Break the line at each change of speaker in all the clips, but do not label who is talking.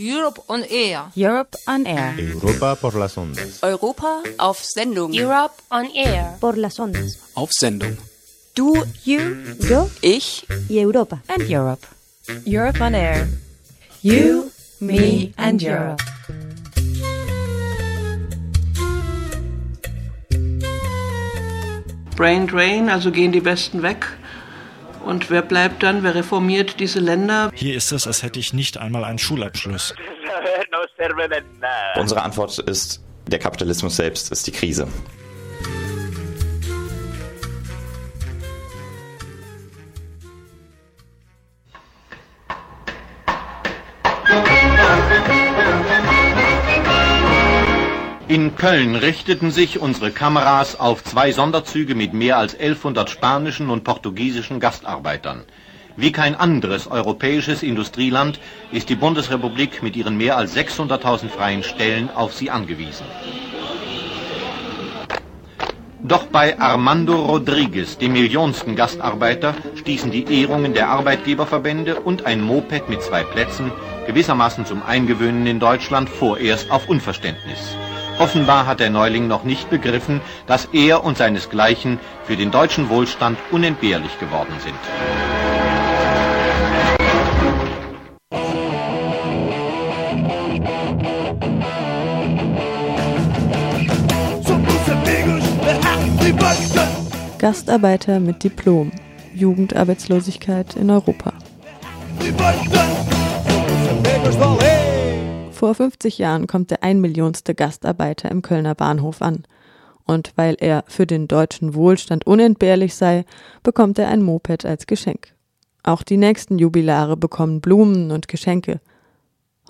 Europe on Air.
Europe on Air.
Europa por las ondas.
Europa auf Sendung.
Europe on Air.
Por las ondas.
Auf Sendung.
Du,
You, yo
ich
y Europa.
And Europe.
Europe on Air.
You, me and Europe.
Brain Drain, also gehen die Besten weg. Und wer bleibt dann? Wer reformiert diese Länder?
Hier ist es, als hätte ich nicht einmal einen Schulabschluss.
Unsere Antwort ist, der Kapitalismus selbst ist die Krise.
In Köln richteten sich unsere Kameras auf zwei Sonderzüge mit mehr als 1100 spanischen und portugiesischen Gastarbeitern. Wie kein anderes europäisches Industrieland ist die Bundesrepublik mit ihren mehr als 600.000 freien Stellen auf sie angewiesen. Doch bei Armando Rodriguez, dem millionsten Gastarbeiter, stießen die Ehrungen der Arbeitgeberverbände und ein Moped mit zwei Plätzen, gewissermaßen zum Eingewöhnen in Deutschland, vorerst auf Unverständnis. Offenbar hat der Neuling noch nicht begriffen, dass er und seinesgleichen für den deutschen Wohlstand unentbehrlich geworden sind.
Gastarbeiter mit Diplom. Jugendarbeitslosigkeit in Europa. Vor 50 Jahren kommt der einmillionste Gastarbeiter im Kölner Bahnhof an. Und weil er für den deutschen Wohlstand unentbehrlich sei, bekommt er ein Moped als Geschenk. Auch die nächsten Jubilare bekommen Blumen und Geschenke.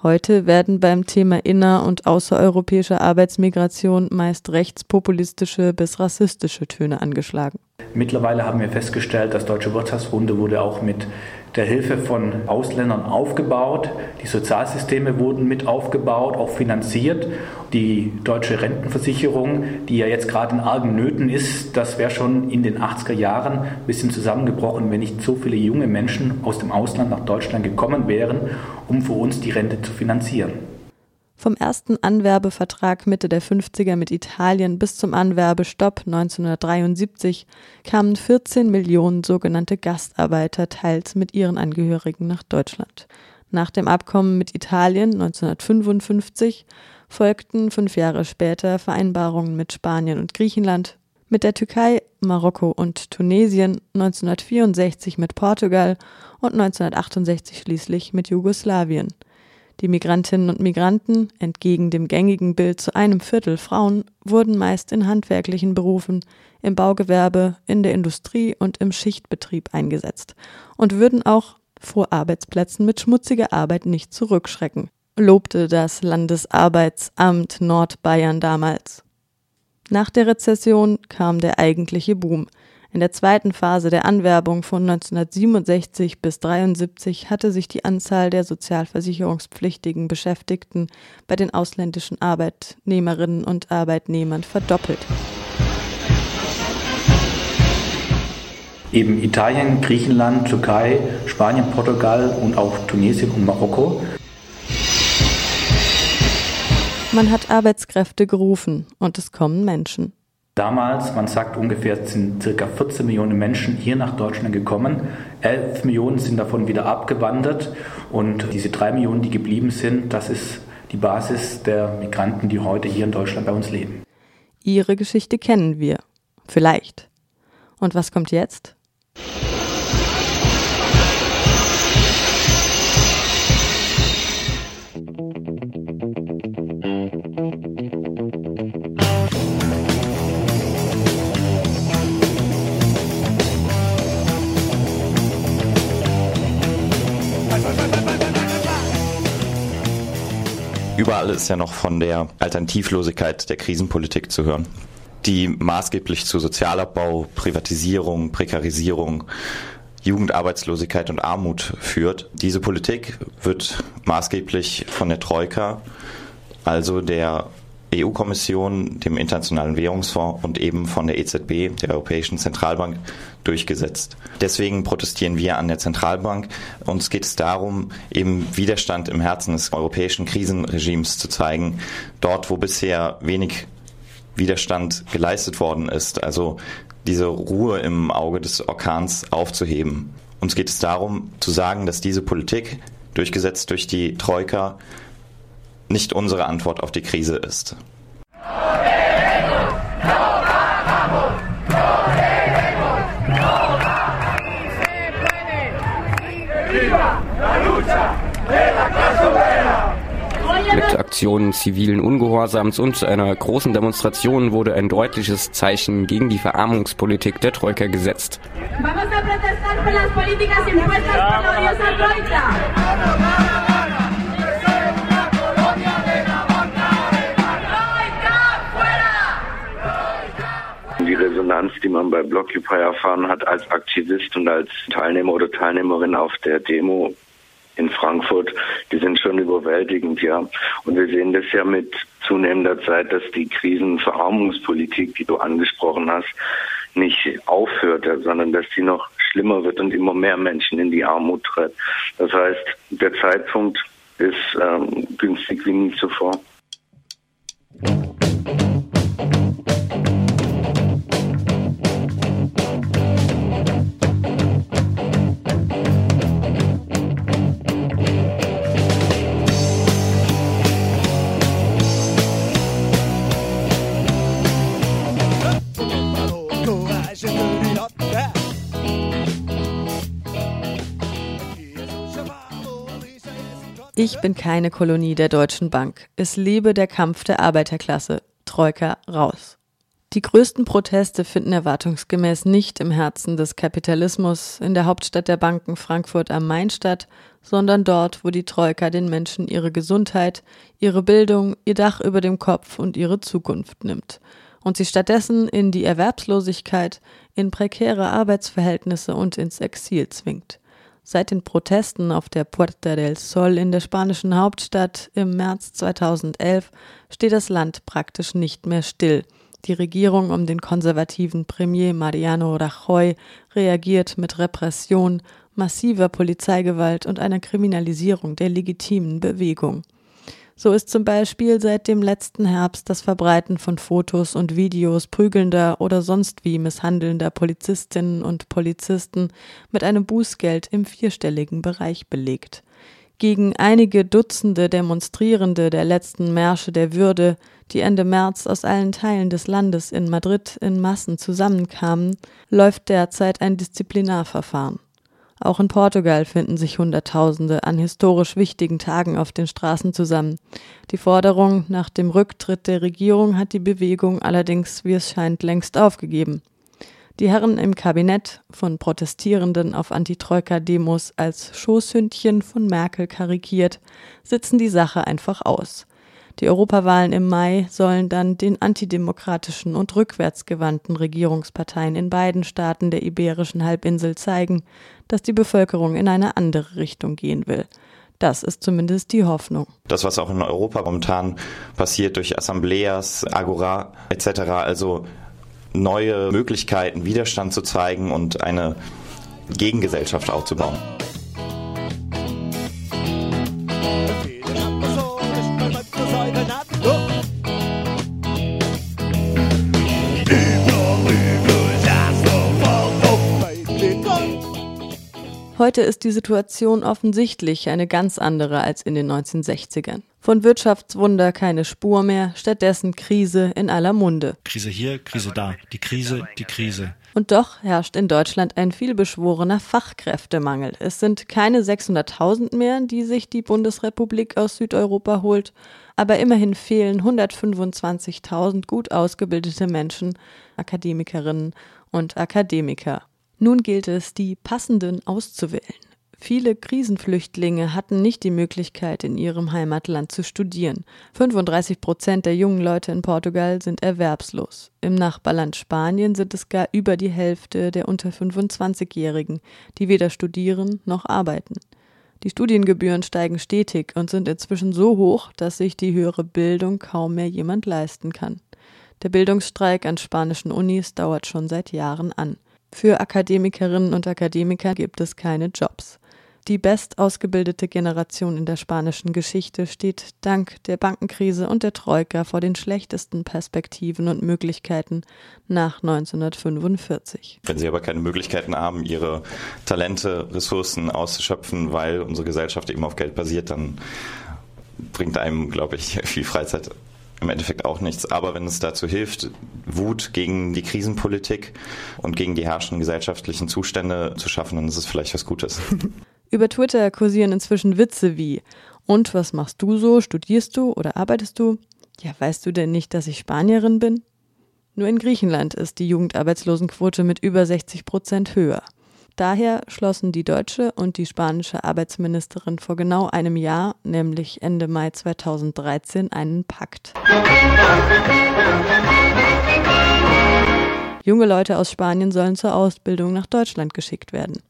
Heute werden beim Thema inner- und außereuropäischer Arbeitsmigration meist rechtspopulistische bis rassistische Töne angeschlagen.
Mittlerweile haben wir festgestellt, das Deutsche Wirtschaftswunder wurde auch mit der Hilfe von Ausländern aufgebaut. Die Sozialsysteme wurden mit aufgebaut, auch finanziert. Die deutsche Rentenversicherung, die ja jetzt gerade in argen Nöten ist, das wäre schon in den 80er Jahren ein bisschen zusammengebrochen, wenn nicht so viele junge Menschen aus dem Ausland nach Deutschland gekommen wären, um für uns die Rente zu finanzieren.
Vom ersten Anwerbevertrag Mitte der 50er mit Italien bis zum Anwerbestopp 1973 kamen 14 Millionen sogenannte Gastarbeiter teils mit ihren Angehörigen nach Deutschland. Nach dem Abkommen mit Italien 1955 folgten fünf Jahre später Vereinbarungen mit Spanien und Griechenland, mit der Türkei, Marokko und Tunesien, 1964 mit Portugal und 1968 schließlich mit Jugoslawien. Die Migrantinnen und Migranten, entgegen dem gängigen Bild zu einem Viertel Frauen, wurden meist in handwerklichen Berufen, im Baugewerbe, in der Industrie und im Schichtbetrieb eingesetzt und würden auch vor Arbeitsplätzen mit schmutziger Arbeit nicht zurückschrecken, lobte das Landesarbeitsamt Nordbayern damals. Nach der Rezession kam der eigentliche Boom – in der zweiten Phase der Anwerbung von 1967 bis 1973 hatte sich die Anzahl der sozialversicherungspflichtigen Beschäftigten bei den ausländischen Arbeitnehmerinnen und Arbeitnehmern verdoppelt.
Eben Italien, Griechenland, Türkei, Spanien, Portugal und auch Tunesien und Marokko.
Man hat Arbeitskräfte gerufen und es kommen Menschen.
Damals, man sagt ungefähr, sind circa 14 Millionen Menschen hier nach Deutschland gekommen. 11 Millionen sind davon wieder abgewandert. Und diese drei Millionen, die geblieben sind, das ist die Basis der Migranten, die heute hier in Deutschland bei uns leben.
Ihre Geschichte kennen wir. Vielleicht. Und was kommt jetzt?
Überall ist ja noch von der Alternativlosigkeit der Krisenpolitik zu hören, die maßgeblich zu Sozialabbau, Privatisierung, Prekarisierung, Jugendarbeitslosigkeit und Armut führt. Diese Politik wird maßgeblich von der Troika, also der EU-Kommission, dem Internationalen Währungsfonds und eben von der EZB, der Europäischen Zentralbank, durchgesetzt. Deswegen protestieren wir an der Zentralbank. Uns geht es darum, eben Widerstand im Herzen des europäischen Krisenregimes zu zeigen, dort, wo bisher wenig Widerstand geleistet worden ist. Also diese Ruhe im Auge des Orkans aufzuheben. Uns geht es darum, zu sagen, dass diese Politik, durchgesetzt durch die Troika, nicht unsere Antwort auf die Krise ist.
Mit Aktionen zivilen Ungehorsams und einer großen Demonstration wurde ein deutliches Zeichen gegen die Verarmungspolitik der Troika gesetzt.
Die man bei Blockupy erfahren hat als Aktivist und als Teilnehmer oder Teilnehmerin auf der Demo in Frankfurt, die sind schon überwältigend, ja. Und wir sehen das ja mit zunehmender Zeit, dass die Krisenverarmungspolitik, die du angesprochen hast, nicht aufhört, sondern dass sie noch schlimmer wird und immer mehr Menschen in die Armut tritt. Das heißt, der Zeitpunkt ist ähm, günstig wie nie zuvor.
Ich bin keine Kolonie der Deutschen Bank. Es lebe der Kampf der Arbeiterklasse. Troika raus. Die größten Proteste finden erwartungsgemäß nicht im Herzen des Kapitalismus in der Hauptstadt der Banken Frankfurt am Main statt, sondern dort, wo die Troika den Menschen ihre Gesundheit, ihre Bildung, ihr Dach über dem Kopf und ihre Zukunft nimmt und sie stattdessen in die Erwerbslosigkeit, in prekäre Arbeitsverhältnisse und ins Exil zwingt. Seit den Protesten auf der Puerta del Sol in der spanischen Hauptstadt im März 2011 steht das Land praktisch nicht mehr still. Die Regierung um den konservativen Premier Mariano Rajoy reagiert mit Repression, massiver Polizeigewalt und einer Kriminalisierung der legitimen Bewegung. So ist zum Beispiel seit dem letzten Herbst das Verbreiten von Fotos und Videos prügelnder oder sonst wie misshandelnder Polizistinnen und Polizisten mit einem Bußgeld im vierstelligen Bereich belegt. Gegen einige Dutzende Demonstrierende der letzten Märsche der Würde, die Ende März aus allen Teilen des Landes in Madrid in Massen zusammenkamen, läuft derzeit ein Disziplinarverfahren. Auch in Portugal finden sich Hunderttausende an historisch wichtigen Tagen auf den Straßen zusammen. Die Forderung nach dem Rücktritt der Regierung hat die Bewegung allerdings, wie es scheint, längst aufgegeben. Die Herren im Kabinett, von Protestierenden auf Antitroika-Demos als Schoßhündchen von Merkel karikiert, sitzen die Sache einfach aus. Die Europawahlen im Mai sollen dann den antidemokratischen und rückwärtsgewandten Regierungsparteien in beiden Staaten der Iberischen Halbinsel zeigen, dass die Bevölkerung in eine andere Richtung gehen will. Das ist zumindest die Hoffnung.
Das, was auch in Europa momentan passiert durch Assembleas, Agora etc., also neue Möglichkeiten, Widerstand zu zeigen und eine Gegengesellschaft aufzubauen.
Heute ist die Situation offensichtlich eine ganz andere als in den 1960ern. Von Wirtschaftswunder keine Spur mehr, stattdessen Krise in aller Munde.
Krise hier, Krise da, die Krise, die Krise.
Und doch herrscht in Deutschland ein vielbeschworener Fachkräftemangel. Es sind keine 600.000 mehr, die sich die Bundesrepublik aus Südeuropa holt, aber immerhin fehlen 125.000 gut ausgebildete Menschen, Akademikerinnen und Akademiker. Nun gilt es, die passenden auszuwählen. Viele Krisenflüchtlinge hatten nicht die Möglichkeit, in ihrem Heimatland zu studieren. 35 Prozent der jungen Leute in Portugal sind erwerbslos. Im Nachbarland Spanien sind es gar über die Hälfte der unter 25-Jährigen, die weder studieren noch arbeiten. Die Studiengebühren steigen stetig und sind inzwischen so hoch, dass sich die höhere Bildung kaum mehr jemand leisten kann. Der Bildungsstreik an spanischen Unis dauert schon seit Jahren an. Für Akademikerinnen und Akademiker gibt es keine Jobs. Die bestausgebildete Generation in der spanischen Geschichte steht dank der Bankenkrise und der Troika vor den schlechtesten Perspektiven und Möglichkeiten nach 1945.
Wenn sie aber keine Möglichkeiten haben, ihre Talente, Ressourcen auszuschöpfen, weil unsere Gesellschaft eben auf Geld basiert, dann bringt einem, glaube ich, viel Freizeit im Endeffekt auch nichts. Aber wenn es dazu hilft, Wut gegen die Krisenpolitik und gegen die herrschenden gesellschaftlichen Zustände zu schaffen, dann ist es vielleicht was Gutes.
Über Twitter kursieren inzwischen Witze wie Und was machst du so? Studierst du oder arbeitest du? Ja, weißt du denn nicht, dass ich Spanierin bin? Nur in Griechenland ist die Jugendarbeitslosenquote mit über 60 Prozent höher. Daher schlossen die deutsche und die spanische Arbeitsministerin vor genau einem Jahr, nämlich Ende Mai 2013, einen Pakt. Junge Leute aus Spanien sollen zur Ausbildung nach Deutschland geschickt werden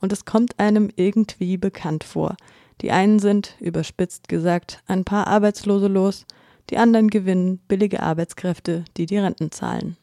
und es kommt einem irgendwie bekannt vor. Die einen sind, überspitzt gesagt, ein paar Arbeitslose los, die anderen gewinnen billige Arbeitskräfte, die die Renten zahlen.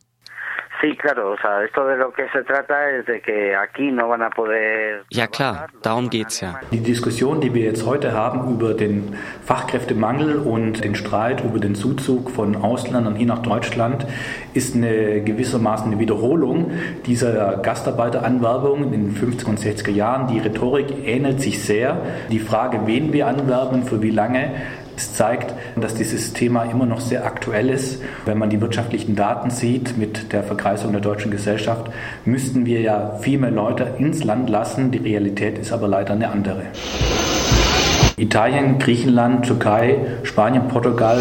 Ja klar, darum geht's ja.
Die Diskussion, die wir jetzt heute haben über den Fachkräftemangel und den Streit über den Zuzug von Ausländern hier nach Deutschland, ist eine gewissermaßen eine Wiederholung dieser Gastarbeiteranwerbung in den 50er und 60er Jahren. Die Rhetorik ähnelt sich sehr. Die Frage, wen wir anwerben, für wie lange, es zeigt, dass dieses Thema immer noch sehr aktuell ist. Wenn man die wirtschaftlichen Daten sieht mit der Verkreisung der deutschen Gesellschaft, müssten wir ja viel mehr Leute ins Land lassen. Die Realität ist aber leider eine andere. Italien, Griechenland, Türkei, Spanien, Portugal,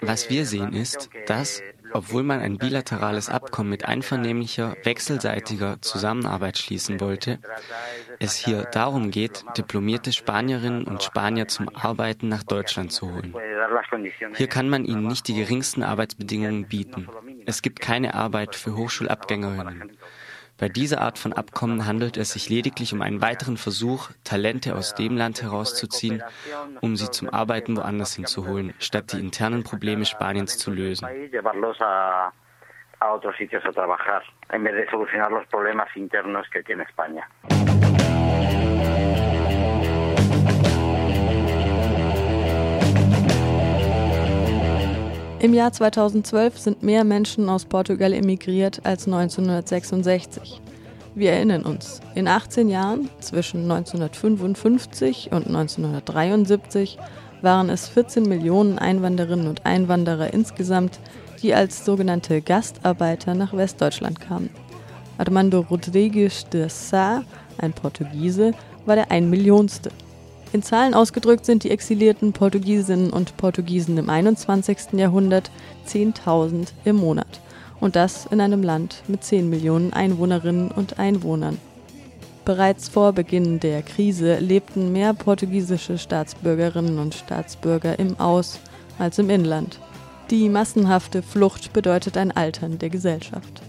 was wir sehen ist, dass, obwohl man ein bilaterales Abkommen mit einvernehmlicher, wechselseitiger Zusammenarbeit schließen wollte, es hier darum geht, diplomierte Spanierinnen und Spanier zum Arbeiten nach Deutschland zu holen. Hier kann man ihnen nicht die geringsten Arbeitsbedingungen bieten. Es gibt keine Arbeit für Hochschulabgängerinnen. Bei dieser Art von Abkommen handelt es sich lediglich um einen weiteren Versuch, Talente aus dem Land herauszuziehen, um sie zum Arbeiten woanders hinzuholen, statt die internen Probleme Spaniens zu lösen. a otros sitios a trabajar en vez de solucionar los problemas internos que tiene España.
Im Jahr 2012 sind mehr Menschen aus Portugal emigriert als 1966. Wir erinnern uns, in 18 Jahren, zwischen 1955 und 1973, waren es 14 Millionen Einwanderinnen und Einwanderer insgesamt, die als sogenannte Gastarbeiter nach Westdeutschland kamen. Armando Rodrigues de Sá, ein Portugiese, war der Einmillionste. In Zahlen ausgedrückt sind die exilierten Portugiesinnen und Portugiesen im 21. Jahrhundert 10.000 im Monat. Und das in einem Land mit 10 Millionen Einwohnerinnen und Einwohnern. Bereits vor Beginn der Krise lebten mehr portugiesische Staatsbürgerinnen und Staatsbürger im Aus als im Inland. Die massenhafte Flucht bedeutet ein Altern der Gesellschaft.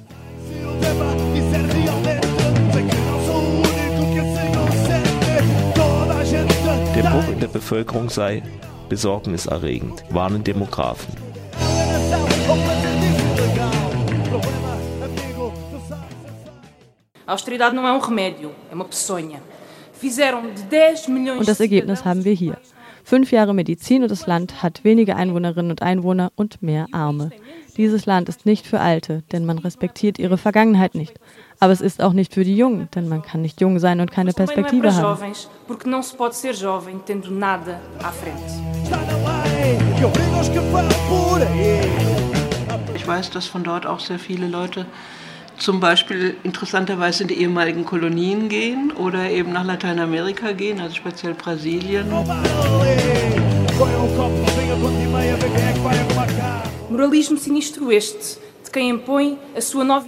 Bevölkerung sei besorgniserregend, warnen Demografen.
Und das Ergebnis haben wir hier. Fünf Jahre Medizin und das Land hat weniger Einwohnerinnen und Einwohner und mehr Arme. Dieses Land ist nicht für Alte, denn man respektiert ihre Vergangenheit nicht. Aber es ist auch nicht für die Jungen, denn man kann nicht jung sein und keine Perspektive haben.
Ich weiß, dass von dort auch sehr viele Leute zum Beispiel interessanterweise in die ehemaligen Kolonien gehen oder eben nach Lateinamerika gehen, also speziell Brasilien.
Moralismo sinistro este,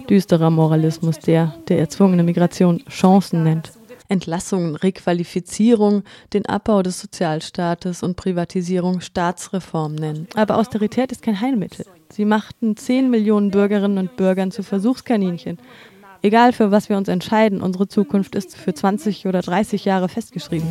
Düsterer Moralismus, der der erzwungene Migration Chancen nennt. Entlassungen, Requalifizierung, den Abbau des Sozialstaates und Privatisierung Staatsreform nennen. Aber Austerität ist kein Heilmittel. Sie machten 10 Millionen Bürgerinnen und Bürgern zu Versuchskaninchen. Egal für was wir uns entscheiden, unsere Zukunft ist für 20 oder 30 Jahre festgeschrieben.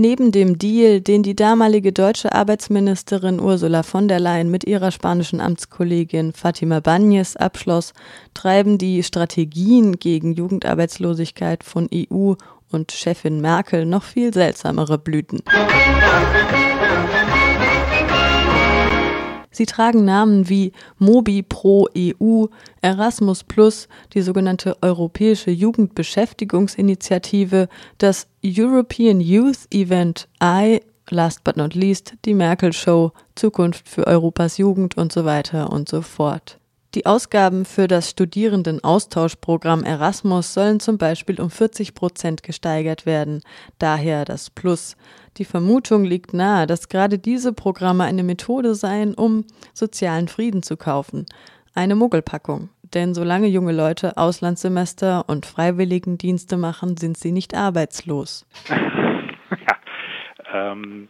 Neben dem Deal, den die damalige deutsche Arbeitsministerin Ursula von der Leyen mit ihrer spanischen Amtskollegin Fatima Báñez abschloss, treiben die Strategien gegen Jugendarbeitslosigkeit von EU und Chefin Merkel noch viel seltsamere Blüten. Sie tragen Namen wie Mobi Pro EU, Erasmus Plus, die sogenannte Europäische Jugendbeschäftigungsinitiative, das European Youth Event I, last but not least die Merkel Show, Zukunft für Europas Jugend und so weiter und so fort. Die Ausgaben für das Studierendenaustauschprogramm Erasmus sollen zum Beispiel um 40 Prozent gesteigert werden, daher das Plus. Die Vermutung liegt nahe, dass gerade diese Programme eine Methode seien, um sozialen Frieden zu kaufen. Eine Muggelpackung. Denn solange junge Leute Auslandssemester und Freiwilligendienste machen, sind sie nicht arbeitslos.
ja, ähm,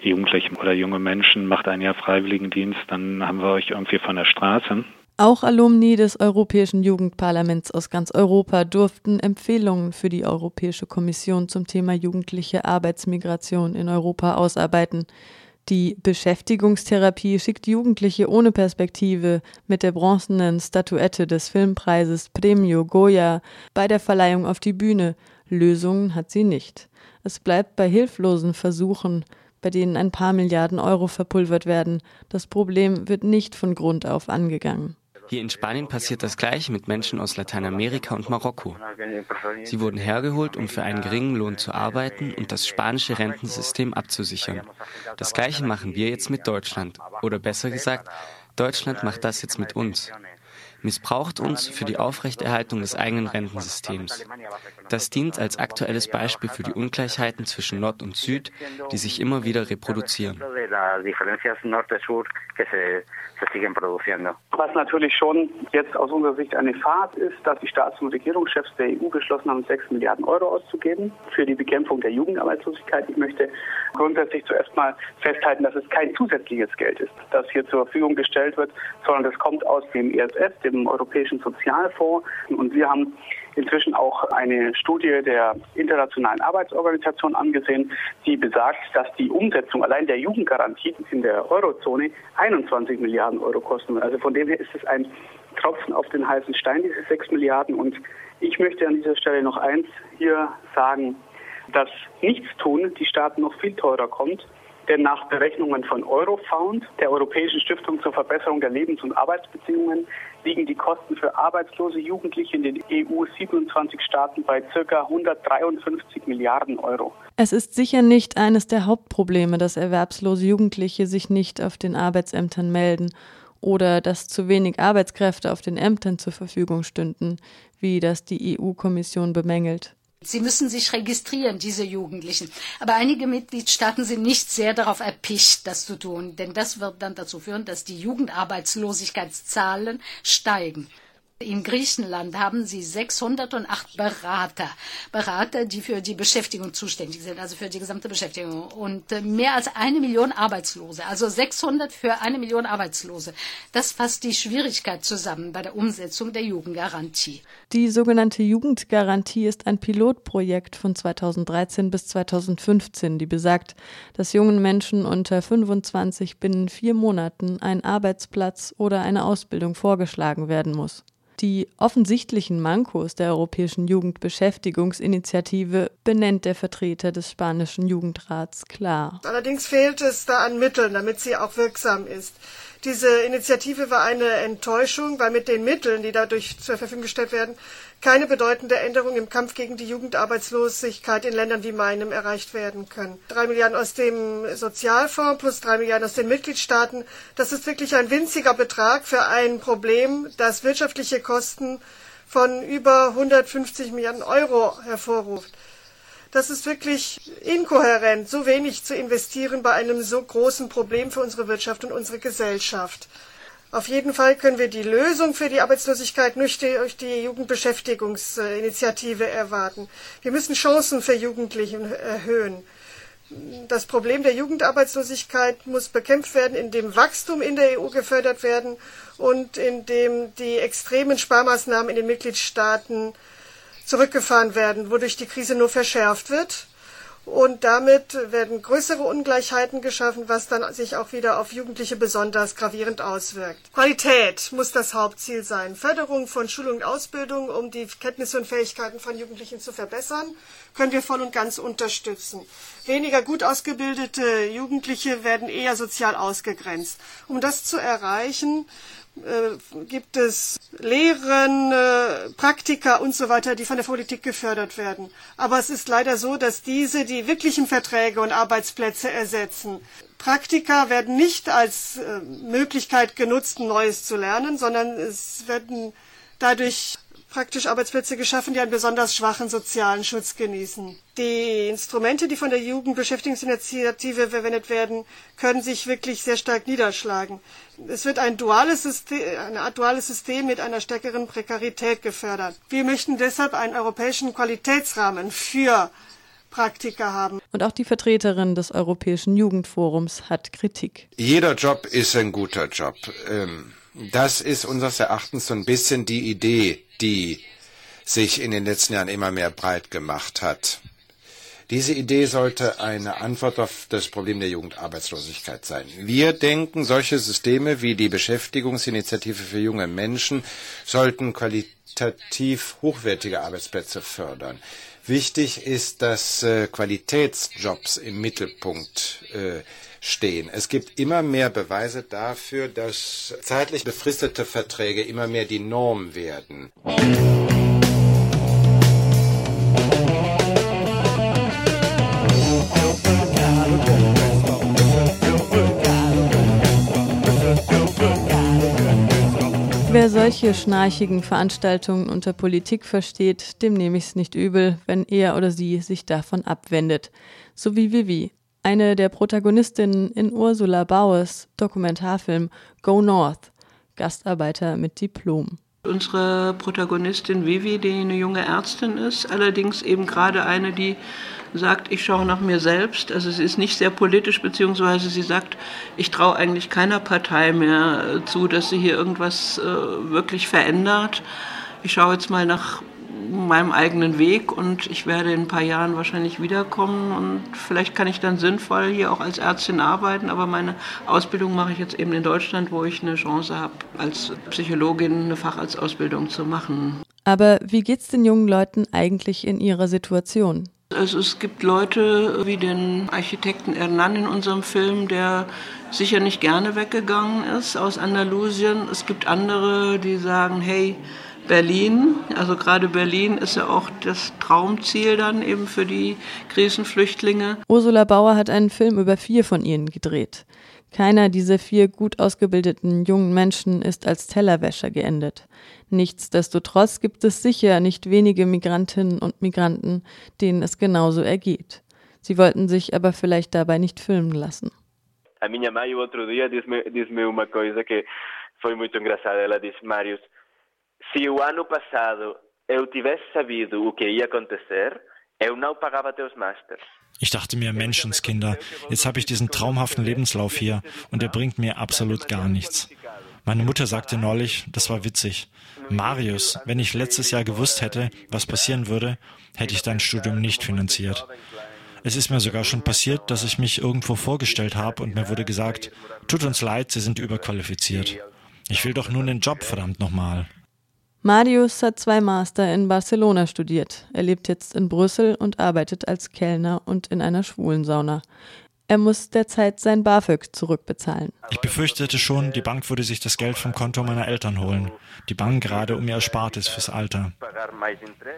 Jugendliche oder junge Menschen, macht ein Jahr Freiwilligendienst, dann haben wir euch irgendwie von der Straße.
Auch Alumni des Europäischen Jugendparlaments aus ganz Europa durften Empfehlungen für die Europäische Kommission zum Thema jugendliche Arbeitsmigration in Europa ausarbeiten. Die Beschäftigungstherapie schickt Jugendliche ohne Perspektive mit der bronzenen Statuette des Filmpreises Premio Goya bei der Verleihung auf die Bühne. Lösungen hat sie nicht. Es bleibt bei hilflosen Versuchen, bei denen ein paar Milliarden Euro verpulvert werden. Das Problem wird nicht von Grund auf angegangen.
Hier in Spanien passiert das gleiche mit Menschen aus Lateinamerika und Marokko. Sie wurden hergeholt, um für einen geringen Lohn zu arbeiten und das spanische Rentensystem abzusichern. Das gleiche machen wir jetzt mit Deutschland. Oder besser gesagt, Deutschland macht das jetzt mit uns missbraucht uns für die Aufrechterhaltung des eigenen Rentensystems. Das dient als aktuelles Beispiel für die Ungleichheiten zwischen Nord und Süd, die sich immer wieder reproduzieren.
Was natürlich schon jetzt aus unserer Sicht eine Fahrt ist, dass die Staats- und Regierungschefs der EU beschlossen haben, 6 Milliarden Euro auszugeben für die Bekämpfung der Jugendarbeitslosigkeit. Ich möchte grundsätzlich zuerst mal festhalten, dass es kein zusätzliches Geld ist, das hier zur Verfügung gestellt wird, sondern das kommt aus dem ESF, dem Europäischen Sozialfonds. Und wir haben inzwischen auch eine Studie der Internationalen Arbeitsorganisation angesehen, die besagt, dass die Umsetzung allein der Jugendgarantie in der Eurozone 21 Milliarden Euro kosten wird. Also von dem her ist es ein Tropfen auf den heißen Stein, diese 6 Milliarden. Und ich möchte an dieser Stelle noch eins hier sagen, dass Nichtstun die Staaten noch viel teurer kommt. Denn nach Berechnungen von Eurofound, der Europäischen Stiftung zur Verbesserung der Lebens- und Arbeitsbedingungen, liegen die Kosten für arbeitslose Jugendliche in den EU 27 Staaten bei ca. 153 Milliarden Euro.
Es ist sicher nicht eines der Hauptprobleme, dass erwerbslose Jugendliche sich nicht auf den Arbeitsämtern melden oder dass zu wenig Arbeitskräfte auf den Ämtern zur Verfügung stünden, wie das die EU-Kommission bemängelt.
Sie müssen sich registrieren, diese Jugendlichen. Aber einige Mitgliedstaaten sind nicht sehr darauf erpicht, das zu tun, denn das wird dann dazu führen, dass die Jugendarbeitslosigkeitszahlen steigen. In Griechenland haben sie 608 Berater, Berater, die für die Beschäftigung zuständig sind, also für die gesamte Beschäftigung. Und äh, mehr als eine Million Arbeitslose, also 600 für eine Million Arbeitslose. Das fasst die Schwierigkeit zusammen bei der Umsetzung der Jugendgarantie.
Die sogenannte Jugendgarantie ist ein Pilotprojekt von 2013 bis 2015, die besagt, dass jungen Menschen unter 25 binnen vier Monaten ein Arbeitsplatz oder eine Ausbildung vorgeschlagen werden muss. Die offensichtlichen Mankos der Europäischen Jugendbeschäftigungsinitiative benennt der Vertreter des spanischen Jugendrats klar.
Allerdings fehlt es da an Mitteln, damit sie auch wirksam ist. Diese Initiative war eine Enttäuschung, weil mit den Mitteln, die dadurch zur Verfügung gestellt werden, keine bedeutende Änderung im Kampf gegen die Jugendarbeitslosigkeit in Ländern wie meinem erreicht werden können. Drei Milliarden aus dem Sozialfonds plus drei Milliarden aus den Mitgliedstaaten, das ist wirklich ein winziger Betrag für ein Problem, das wirtschaftliche Kosten von über 150 Milliarden Euro hervorruft. Das ist wirklich inkohärent, so wenig zu investieren bei einem so großen Problem für unsere Wirtschaft und unsere Gesellschaft. Auf jeden Fall können wir die Lösung für die Arbeitslosigkeit nicht durch die Jugendbeschäftigungsinitiative erwarten. Wir müssen Chancen für Jugendliche erhöhen. Das Problem der Jugendarbeitslosigkeit muss bekämpft werden, indem Wachstum in der EU gefördert werden und indem die extremen Sparmaßnahmen in den Mitgliedstaaten zurückgefahren werden, wodurch die Krise nur verschärft wird. Und damit werden größere Ungleichheiten geschaffen, was dann sich auch wieder auf Jugendliche besonders gravierend auswirkt. Qualität muss das Hauptziel sein. Förderung von Schulung und Ausbildung, um die Kenntnisse und Fähigkeiten von Jugendlichen zu verbessern, können wir voll und ganz unterstützen. Weniger gut ausgebildete Jugendliche werden eher sozial ausgegrenzt. Um das zu erreichen, gibt es Lehren, äh, Praktika und so weiter, die von der Politik gefördert werden. Aber es ist leider so, dass diese die wirklichen Verträge und Arbeitsplätze ersetzen. Praktika werden nicht als äh, Möglichkeit genutzt, Neues zu lernen, sondern es werden dadurch praktisch Arbeitsplätze geschaffen, die einen besonders schwachen sozialen Schutz genießen. Die Instrumente, die von der Jugendbeschäftigungsinitiative verwendet werden, können sich wirklich sehr stark niederschlagen. Es wird ein duales System, eine Art duales System mit einer stärkeren Prekarität gefördert. Wir möchten deshalb einen europäischen Qualitätsrahmen für Praktika haben.
Und auch die Vertreterin des Europäischen Jugendforums hat Kritik.
Jeder Job ist ein guter Job. Ähm das ist unseres Erachtens so ein bisschen die Idee, die sich in den letzten Jahren immer mehr breit gemacht hat. Diese Idee sollte eine Antwort auf das Problem der Jugendarbeitslosigkeit sein. Wir denken, solche Systeme wie die Beschäftigungsinitiative für junge Menschen sollten qualitativ hochwertige Arbeitsplätze fördern. Wichtig ist, dass äh, Qualitätsjobs im Mittelpunkt äh, stehen. Es gibt immer mehr Beweise dafür, dass zeitlich befristete Verträge immer mehr die Norm werden.
Wer solche schnarchigen Veranstaltungen unter Politik versteht, dem nehme ich es nicht übel, wenn er oder sie sich davon abwendet. So wie Vivi, eine der Protagonistinnen in Ursula Bauers Dokumentarfilm Go North, Gastarbeiter mit Diplom.
Unsere Protagonistin Vivi, die eine junge Ärztin ist, allerdings eben gerade eine, die sagt, ich schaue nach mir selbst. Also sie ist nicht sehr politisch, beziehungsweise sie sagt, ich traue eigentlich keiner Partei mehr zu, dass sie hier irgendwas äh, wirklich verändert. Ich schaue jetzt mal nach meinem eigenen Weg und ich werde in ein paar Jahren wahrscheinlich wiederkommen und vielleicht kann ich dann sinnvoll hier auch als Ärztin arbeiten, aber meine Ausbildung mache ich jetzt eben in Deutschland, wo ich eine Chance habe, als Psychologin eine Facharztausbildung zu machen.
Aber wie geht es den jungen Leuten eigentlich in ihrer Situation?
Also es gibt Leute wie den Architekten Hernan in unserem Film, der sicher nicht gerne weggegangen ist aus Andalusien. Es gibt andere, die sagen, hey, Berlin. Also gerade Berlin ist ja auch das Traumziel dann eben für die Krisenflüchtlinge.
Ursula Bauer hat einen Film über vier von ihnen gedreht. Keiner dieser vier gut ausgebildeten jungen Menschen ist als Tellerwäscher geendet. Nichtsdestotrotz gibt es sicher nicht wenige Migrantinnen und Migranten, denen es genauso ergeht. Sie wollten sich aber vielleicht dabei nicht filmen lassen.
A minha mãe outro dia disse-me disse uma coisa que foi muito engraçada. Ela disse, Marius, se o ano passado eu tivesse sabido o que ia acontecer, eu não pagava teus masters.
Ich dachte mir, Menschenskinder, jetzt habe ich diesen traumhaften Lebenslauf hier und er bringt mir absolut gar nichts. Meine Mutter sagte neulich, das war witzig. Marius, wenn ich letztes Jahr gewusst hätte, was passieren würde, hätte ich dein Studium nicht finanziert. Es ist mir sogar schon passiert, dass ich mich irgendwo vorgestellt habe und mir wurde gesagt, tut uns leid, Sie sind überqualifiziert. Ich will doch nur einen Job, verdammt nochmal.
Marius hat zwei Master in Barcelona studiert. Er lebt jetzt in Brüssel und arbeitet als Kellner und in einer Schwulensauna. Er muss derzeit sein BAföG zurückbezahlen.
Ich befürchtete schon, die Bank würde sich das Geld vom Konto meiner Eltern holen. Die bangen gerade um ihr Erspartes fürs Alter.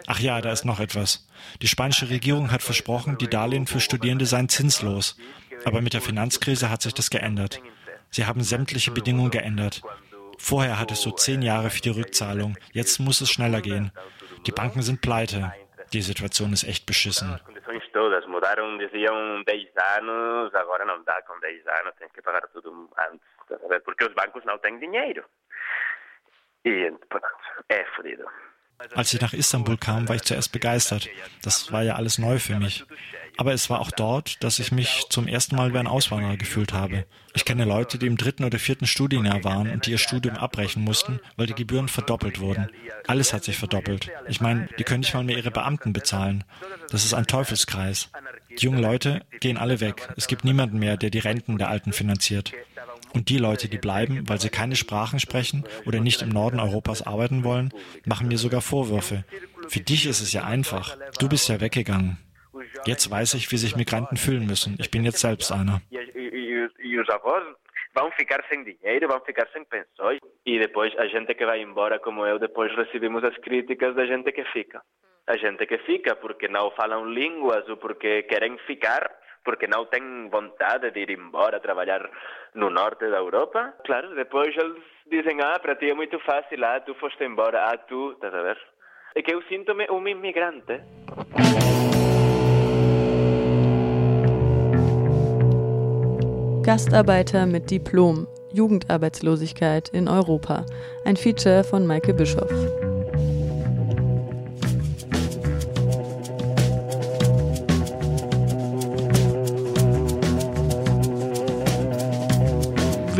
Ach ja, da ist noch etwas. Die spanische Regierung hat versprochen, die Darlehen für Studierende seien zinslos. Aber mit der Finanzkrise hat sich das geändert. Sie haben sämtliche Bedingungen geändert. Vorher hattest du zehn Jahre für die Rückzahlung. Jetzt muss es schneller gehen. Die Banken sind pleite. Die Situation ist echt beschissen.
todas mudaram, diziam 10 anos, agora não dá com 10 anos, tem que pagar tudo antes, porque os bancos não têm dinheiro. E pronto, é fodido.
Als ich nach Istanbul kam, war ich zuerst begeistert. Das war ja alles neu für mich. Aber es war auch dort, dass ich mich zum ersten Mal wie ein Auswanderer gefühlt habe. Ich kenne Leute, die im dritten oder vierten Studienjahr waren und die ihr Studium abbrechen mussten, weil die Gebühren verdoppelt wurden. Alles hat sich verdoppelt. Ich meine, die können nicht mal mehr ihre Beamten bezahlen. Das ist ein Teufelskreis. Die jungen Leute gehen alle weg. Es gibt niemanden mehr, der die Renten der Alten finanziert. Und die Leute, die bleiben, weil sie keine Sprachen sprechen oder nicht im Norden Europas arbeiten wollen, machen mir sogar Vorwürfe. Für dich ist es ja einfach. Du bist ja weggegangen. Jetzt weiß ich, wie sich Migranten fühlen müssen. Ich bin jetzt selbst einer.
vão ficar sem dinheiro, vão ficar sem pensões. E depois a gente que vai embora, como eu, depois recebemos as críticas da gente que fica. A gente que fica porque não falam línguas ou porque querem ficar porque não têm vontade de ir embora trabalhar no norte da Europa. Claro, depois eles dizem, ah, para ti é muito fácil, ah, tu foste embora, ah, tu, estás a ver? É que eu sinto-me um imigrante.
Gastarbeiter mit Diplom, Jugendarbeitslosigkeit in Europa. Ein Feature von Maike Bischoff.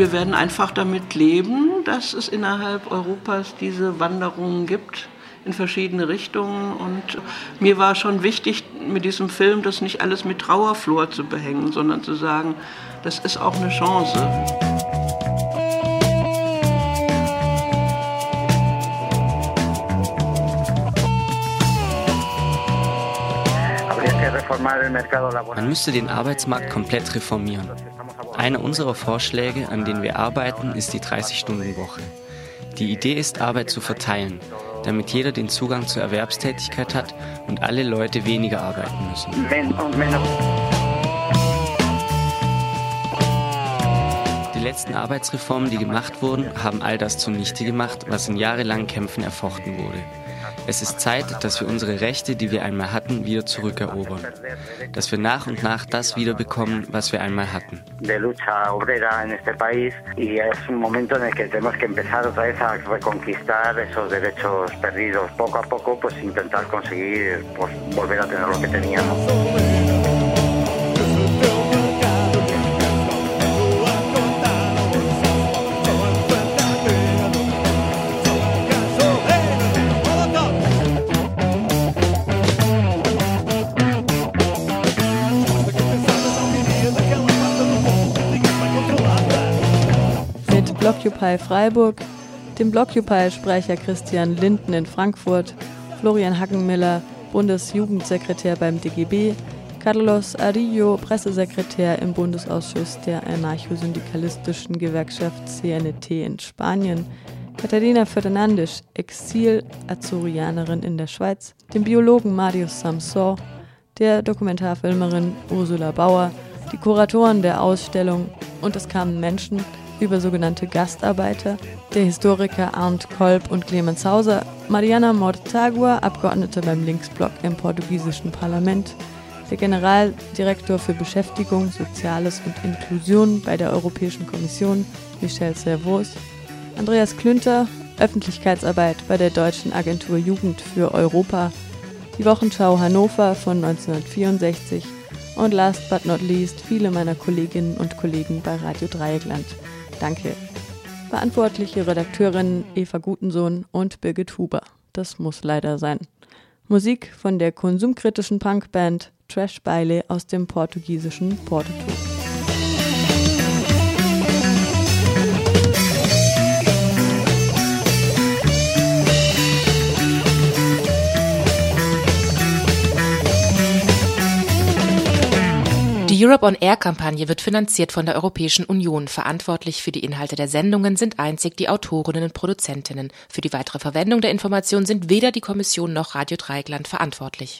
Wir werden einfach damit leben, dass es innerhalb Europas diese Wanderungen gibt in verschiedene Richtungen. Und mir war schon wichtig, mit diesem Film das nicht alles mit Trauerflor zu behängen, sondern zu sagen, das ist auch eine Chance.
Man müsste den Arbeitsmarkt komplett reformieren. Einer unserer Vorschläge, an denen wir arbeiten, ist die 30-Stunden-Woche. Die Idee ist, Arbeit zu verteilen, damit jeder den Zugang zur Erwerbstätigkeit hat und alle Leute weniger arbeiten müssen. Die letzten Arbeitsreformen, die gemacht wurden, haben all das zunichte gemacht, was in jahrelangen Kämpfen erfochten wurde. Es ist Zeit, dass wir unsere Rechte, die wir einmal hatten, wieder zurückerobern. Dass wir nach und nach das wiederbekommen, was wir einmal hatten.
Poco a poco, pues intentar conseguir pues, volver a tener lo que.
Blockupy Freiburg, dem Blockupy-Sprecher Christian Linden in Frankfurt, Florian Hackenmiller, Bundesjugendsekretär beim DGB, Carlos Arillo, Pressesekretär im Bundesausschuss der anarchosyndikalistischen Gewerkschaft CNT in Spanien, Katharina Fernandes, Exil-Azurianerin in der Schweiz, dem Biologen Marius Samson, der Dokumentarfilmerin Ursula Bauer, die Kuratoren der Ausstellung und es kamen Menschen über sogenannte Gastarbeiter, der Historiker Arndt Kolb und Clemens Hauser, Mariana Mortagua, Abgeordnete beim Linksblock im portugiesischen Parlament, der Generaldirektor für Beschäftigung, Soziales und Inklusion bei der Europäischen Kommission, Michel Servos, Andreas Klünter, Öffentlichkeitsarbeit bei der Deutschen Agentur Jugend für Europa, die Wochenschau Hannover von 1964 und last but not least viele meiner Kolleginnen und Kollegen bei Radio Dreieckland. Danke. Verantwortliche Redakteurinnen Eva Gutensohn und Birgit Huber. Das muss leider sein. Musik von der konsumkritischen Punkband Trash Baile aus dem portugiesischen Porto.
Europe on Air Kampagne wird finanziert von der Europäischen Union. Verantwortlich für die Inhalte der Sendungen sind einzig die Autorinnen und Produzentinnen. Für die weitere Verwendung der Informationen sind weder die Kommission noch Radio Dreieckland verantwortlich.